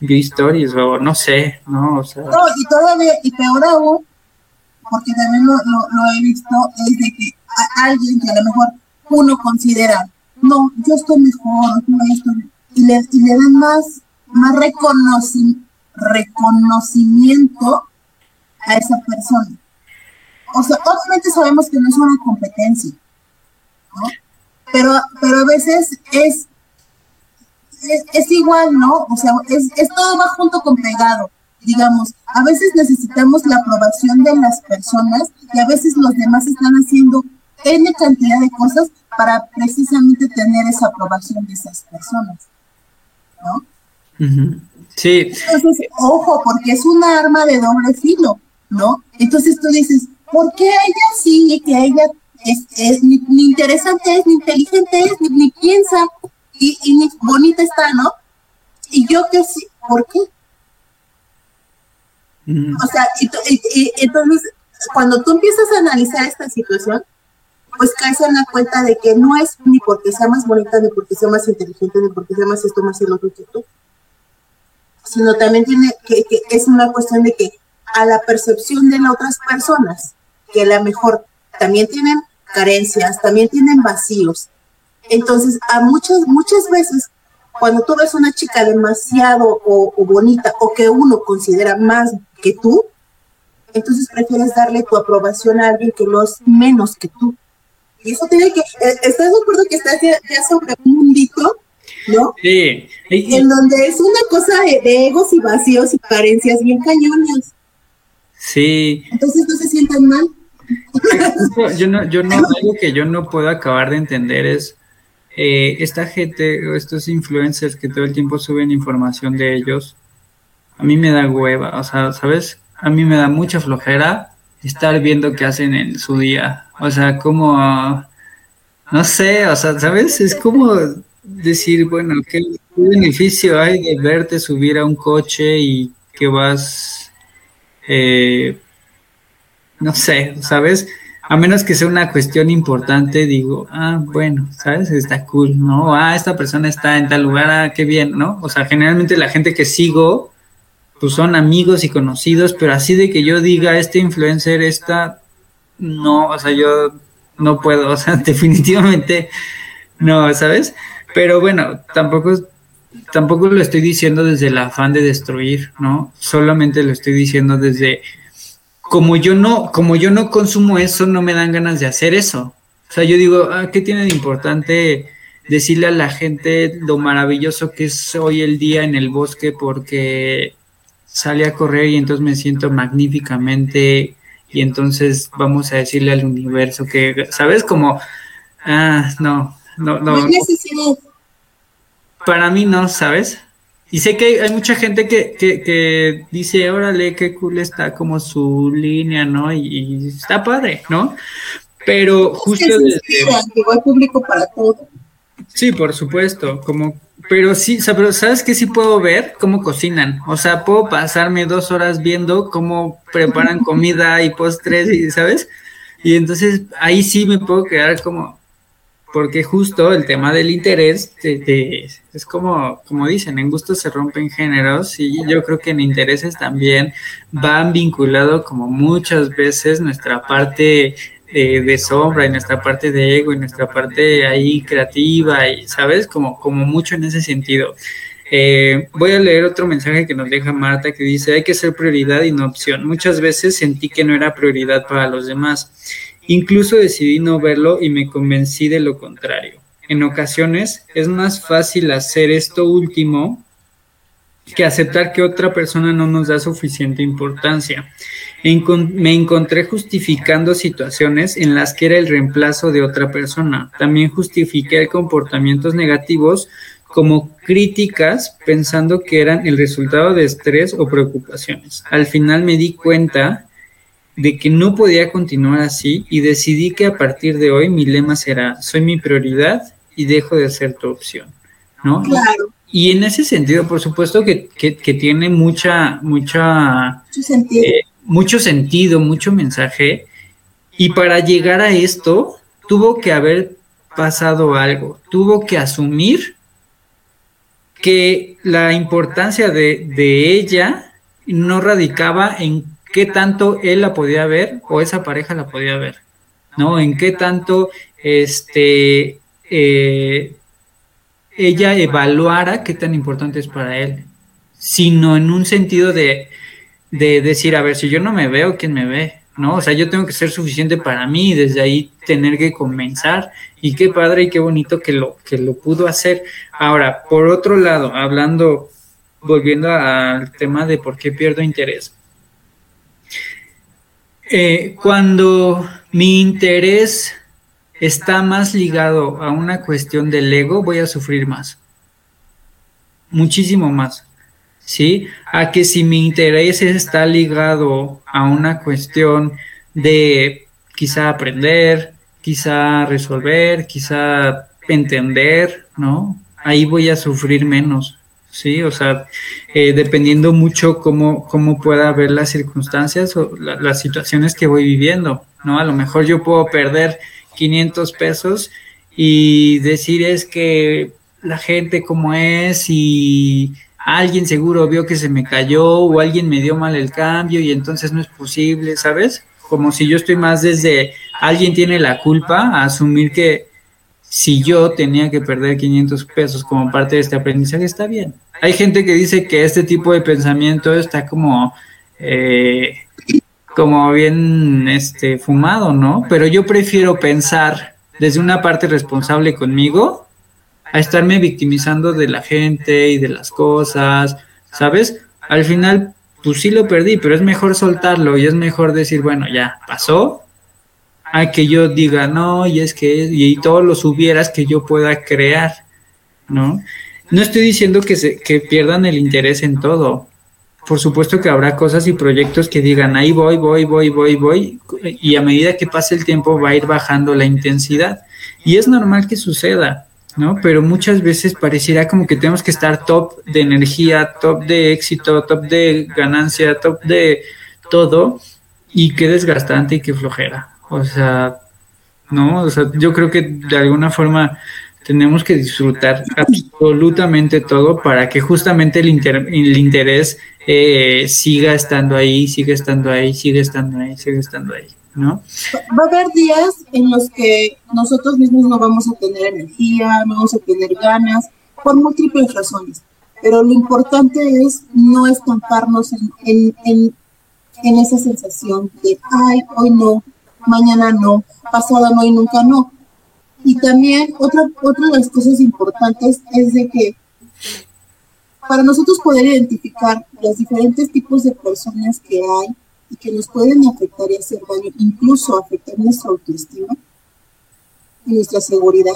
vio historias o no sé, ¿no? O sea... No, y todavía, y peor aún, porque también lo, he visto, es de que alguien que a lo mejor uno considera, no, yo estoy mejor, y le, y le dan más, más reconocimiento reconocimiento a esa persona. O sea, obviamente sabemos que no es una competencia, ¿no? Pero, pero a veces es, es, igual, ¿no? O sea, es, es todo va junto con pegado. Digamos, a veces necesitamos la aprobación de las personas y a veces los demás están haciendo N cantidad de cosas para precisamente tener esa aprobación de esas personas, ¿no? Sí. Entonces, ojo, porque es una arma de doble filo, ¿no? Entonces tú dices, ¿por qué ella sí, que ella es, ni, interesante es, ni inteligente es, ni, piensa, y, ni bonita está, ¿no? Y yo que sí, ¿por qué? O sea, y, entonces, cuando tú empiezas a analizar esta situación, pues caes en la cuenta de que no es ni porque sea más bonita, ni porque sea más inteligente, ni porque sea más esto, más el otro que tú, sino también tiene que, es una cuestión de que a la percepción de las otras personas, que a lo mejor también tienen carencias, también tienen vacíos. Entonces, a muchas, muchas veces, cuando tú ves una chica demasiado o, bonita o que uno considera más que tú, entonces prefieres darle tu aprobación a alguien que no es menos que tú. Y eso tiene que, eh, ¿estás de acuerdo que estás ya, ya sobre un mundito ¿no? Sí. En donde es una cosa de, egos y vacíos y carencias bien cañones. Sí. Entonces no se sientan mal. Yo no, yo no, algo que yo no puedo acabar de entender es eh, esta gente, estos influencers que todo el tiempo suben información de ellos, a mí me da hueva, o sea, ¿sabes? A mí me da mucha flojera estar viendo qué hacen en su día, o sea, como, no sé, o sea, ¿sabes? Es como decir, bueno, ¿qué, beneficio hay de verte subir a un coche y que vas, eh, no sé, ¿sabes? A menos que sea una cuestión importante, digo, ah, bueno, ¿sabes? Está cool, ¿no? Ah, esta persona está en tal lugar, ah, qué bien, ¿no? O sea, generalmente la gente que sigo, pues son amigos y conocidos, pero así de que yo diga, este influencer está, no, o sea, yo no puedo, <laughs> o sea, definitivamente no, ¿sabes? Pero bueno, tampoco, tampoco lo estoy diciendo desde el afán de destruir, ¿no? Solamente lo estoy diciendo desde como yo no, como yo no consumo eso, no me dan ganas de hacer eso. O sea, yo digo, ah, ¿qué tiene de importante decirle a la gente lo maravilloso que es hoy el día en el bosque porque sale a correr y entonces me siento magníficamente y entonces vamos a decirle al universo que, ¿sabes? Como, ah, no, no, no. Para mí no, ¿sabes? Y sé que hay, mucha gente que, que, dice, órale, qué cool está como su línea, ¿no? Y, está padre, ¿no? Pero justo... público para todo. Sí, por supuesto, como... Pero sí, pero ¿sabes qué sí puedo ver? Cómo cocinan. O sea, puedo pasarme dos horas viendo cómo preparan comida y postres, y ¿sabes? Y entonces ahí sí me puedo quedar como, porque justo el tema del interés es como, como dicen, en gustos se rompen géneros y yo creo que en intereses también van vinculado como muchas veces nuestra parte de, sombra, y nuestra parte de ego, y nuestra parte ahí creativa, y sabes, como, como mucho en ese sentido. Eh, voy a leer otro mensaje que nos deja Marta que dice, hay que ser prioridad y no opción. Muchas veces sentí que no era prioridad para los demás. Incluso decidí no verlo y me convencí de lo contrario. En ocasiones es más fácil hacer esto último que aceptar que otra persona no nos da suficiente importancia. Me encontré justificando situaciones en las que era el reemplazo de otra persona. También justifiqué comportamientos negativos como críticas pensando que eran el resultado de estrés o preocupaciones. Al final me di cuenta de que no podía continuar así y decidí que a partir de hoy mi lema será, soy mi prioridad y dejo de ser tu opción, ¿no? Claro. Y en ese sentido, por supuesto que, tiene mucha, mucha, mucho sentido. Eh, mucho sentido, mucho mensaje. Y para llegar a esto, tuvo que haber pasado algo, tuvo que asumir que la importancia de, de ella no radicaba en qué tanto él la podía ver o esa pareja la podía ver, ¿no? En qué tanto este eh, ella evaluara qué tan importante es para él, sino en un sentido de, decir, a ver, si yo no me veo, ¿quién me ve? ¿No? O sea, yo tengo que ser suficiente para mí y desde ahí tener que comenzar. Y qué padre y qué bonito que lo, que lo pudo hacer. Ahora, por otro lado, hablando, volviendo al tema de por qué pierdo interés. Eh, cuando mi interés está más ligado a una cuestión del ego, voy a sufrir más. Muchísimo más. ¿Sí? A que si mi interés está ligado a una cuestión de quizá aprender, quizá resolver, quizá entender, ¿no? Ahí voy a sufrir menos. ¿sí? O sea, eh, dependiendo mucho cómo, cómo pueda ver las circunstancias o las situaciones que voy viviendo, ¿no? A lo mejor yo puedo perder 500 pesos y decir es que la gente como es y alguien seguro vio que se me cayó o alguien me dio mal el cambio y entonces no es posible, ¿sabes? Como si yo estoy más desde alguien tiene la culpa a asumir que si yo tenía que perder 500 pesos como parte de este aprendizaje, está bien. Hay gente que dice que este tipo de pensamiento está como eh, como bien este fumado, ¿no? Pero yo prefiero pensar desde una parte responsable conmigo a estarme victimizando de la gente y de las cosas, ¿sabes? Al final, pues sí lo perdí, pero es mejor soltarlo y es mejor decir, bueno, ya pasó, a que yo diga, no, y es que, y todos los hubieras que yo pueda crear, ¿no? No estoy diciendo que, se, que pierdan el interés en todo, por supuesto que habrá cosas y proyectos que digan, ahí voy, voy, voy, voy, voy, y a medida que pase el tiempo va a ir bajando la intensidad. Y es normal que suceda, ¿no? Pero muchas veces pareciera como que tenemos que estar top de energía, top de éxito, top de ganancia, top de todo, y qué desgastante y qué flojera. O sea, ¿no? O sea, yo creo que de alguna forma tenemos que disfrutar absolutamente todo para que justamente el, el interés eh, siga estando ahí, siga estando ahí, siga estando ahí, siga estando ahí, ¿no? Va a haber días en los que nosotros mismos no vamos a tener energía, no vamos a tener ganas, por múltiples razones, pero lo importante es no estamparnos en, esa sensación de, ay, hoy no, mañana no, pasado no y nunca no. Y también otra, otra de las cosas importantes es de que para nosotros poder identificar los diferentes tipos de personas que hay y que nos pueden afectar y hacer daño, incluso afectar nuestra autoestima y nuestra seguridad,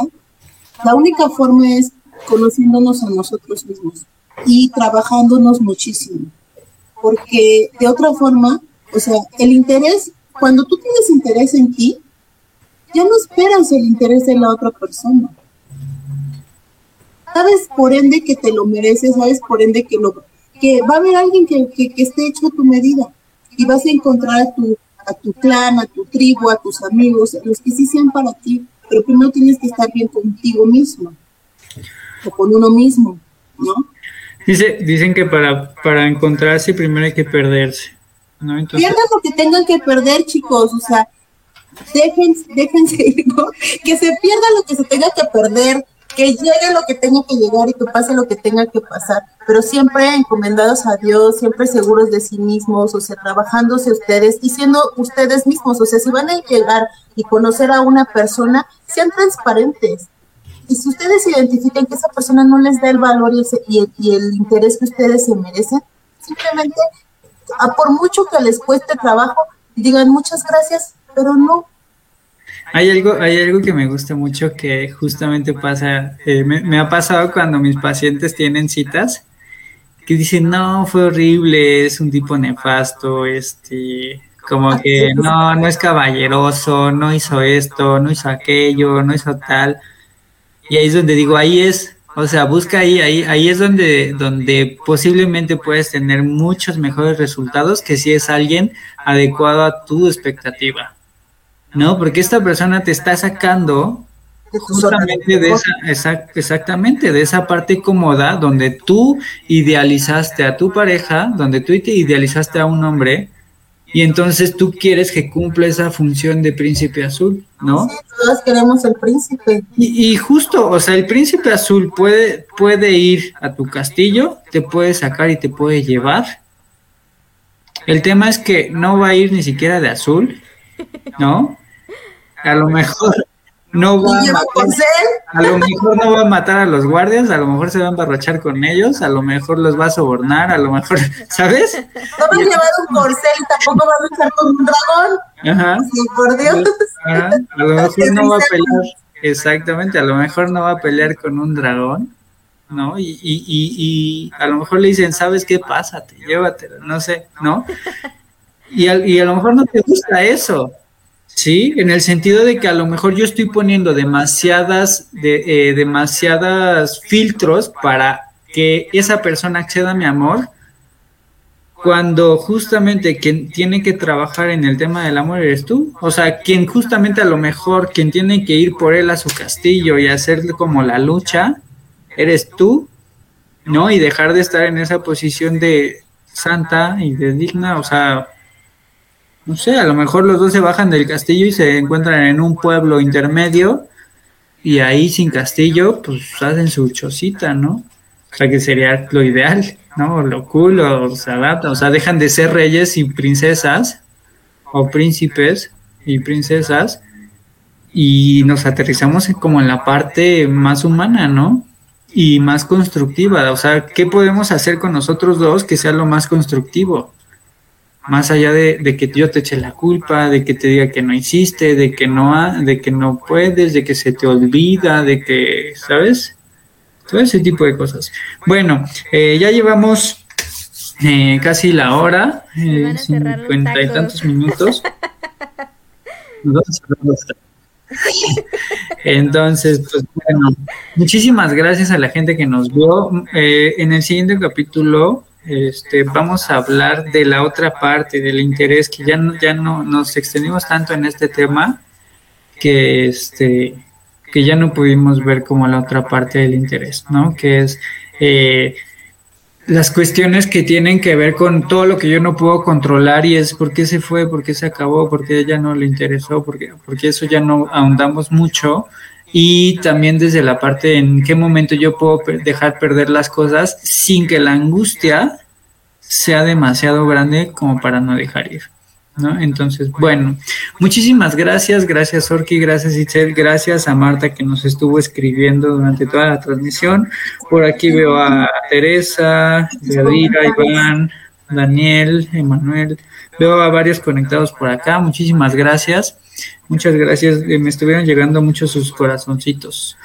la única forma es conociéndonos a nosotros mismos y trabajándonos muchísimo. Porque de otra forma, o sea, el interés, cuando tú tienes interés en ti, ya no esperas el interés de la otra persona sabes por ende que te lo mereces, sabes por ende que lo que va a haber alguien que, esté hecho a tu medida y vas a encontrar a tu, a tu clan, a tu tribu, a tus amigos, los que sí sean para ti, pero primero tienes que estar bien contigo mismo o con uno mismo, ¿no? Dice, dicen que para, para encontrarse primero hay que perderse. ¿no? Pierdan lo que tengan que perder, chicos, o sea, déjense, <laughs> déjense ir, que se pierda lo que se tenga que perder, que llegue lo que tenga que llegar y que pase lo que tenga que pasar, pero siempre encomendados a Dios, siempre seguros de sí mismos, o sea, trabajándose ustedes y siendo ustedes mismos, o sea, si van a llegar y conocer a una persona, sean transparentes. Y si ustedes identifican que esa persona no les da el valor y, y, el, interés que ustedes se merecen, simplemente, a por mucho que les cueste trabajo, digan muchas gracias, pero no, hay algo, hay algo que me gusta mucho que justamente pasa, eh, me, ha pasado cuando mis pacientes tienen citas, que dicen, no, fue horrible, es un tipo nefasto, este, como que no, no es caballeroso, no hizo esto, no hizo aquello, no hizo tal. Y ahí es donde digo, ahí es, o sea, busca ahí, ahí, ahí es donde, donde posiblemente puedes tener muchos mejores resultados que si es alguien adecuado a tu expectativa. ¿No? Porque esta persona te está sacando justamente de esa, exactamente, de esa parte cómoda donde tú idealizaste a tu pareja, donde tú te idealizaste a un hombre, y entonces tú quieres que cumpla esa función de príncipe azul, ¿no? Sí, todos queremos el príncipe. Y, y, justo, o sea, el príncipe azul puede, puede ir a tu castillo, te puede sacar y te puede llevar. El tema es que no va a ir ni siquiera de azul, ¿no? A lo mejor no va a matar, a lo mejor no va a matar a los guardias, a lo mejor se va a embarrachar con ellos, a lo mejor los va a sobornar, a lo mejor, <laughs> ¿sabes? No va a llevar un corcel y tampoco va a luchar con un dragón. Ajá. Sí, por Dios. a lo mejor no va a <laughs> pelear, exactamente, a lo mejor no va a pelear con un dragón, ¿no? Y, y, y, y a lo mejor le dicen, ¿sabes qué? Pásate, llévatelo, no sé, ¿no? Y a, y a lo mejor no te gusta eso, Sí, en el sentido de que a lo mejor yo estoy poniendo demasiadas, de, eh, demasiadas filtros para que esa persona acceda a mi amor, cuando justamente quien tiene que trabajar en el tema del amor eres tú. O sea, quien justamente a lo mejor, quien tiene que ir por él a su castillo y hacerle como la lucha, eres tú, ¿no? Y dejar de estar en esa posición de santa y de digna, o sea, no sé, a lo mejor los dos se bajan del castillo y se encuentran en un pueblo intermedio y ahí sin castillo, pues hacen su chocita, ¿no? O sea, que sería lo ideal, ¿no? Lo cool, o, sea, o sea, dejan de ser reyes y princesas, o príncipes y princesas, y nos aterrizamos como en la parte más humana, ¿no? Y más constructiva, o sea, ¿qué podemos hacer con nosotros dos que sea lo más constructivo? Más allá de, que yo te eche la culpa, de que te diga que no hiciste, de que no, ha, de que no puedes, de que se te olvida, de que, ¿sabes? Todo ese tipo de cosas. Bueno, eh, ya llevamos eh, casi la hora, eh, cincuenta y tantos minutos. <laughs> Entonces, pues bueno, muchísimas gracias a la gente que nos vio. en el siguiente capítulo este, vamos a hablar de la otra parte, del interés, que ya no, ya no nos extendimos tanto en este tema que este que ya no pudimos ver como la otra parte del interés, ¿no? Que es eh, las cuestiones que tienen que ver con todo lo que yo no puedo controlar y es por qué se fue, por qué se acabó, por qué ya no le interesó, porque, porque eso ya no ahondamos mucho y también desde la parte en qué momento yo puedo dejar perder las cosas sin que la angustia sea demasiado grande como para no dejar ir. ¿no? Entonces, bueno, muchísimas gracias, gracias Orki, gracias Itzel, gracias a Marta que nos estuvo escribiendo durante toda la transmisión. Por aquí veo a Teresa, Yadira, Iván, Daniel, Emanuel, veo a varios conectados por acá, muchísimas gracias. Muchas gracias. Eh, me estuvieron llegando muchos sus corazoncitos.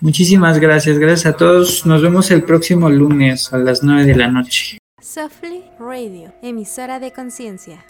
Muchísimas gracias. Gracias a todos. Nos vemos el próximo lunes a las 9 de la noche. Softly Radio, emisora de conciencia.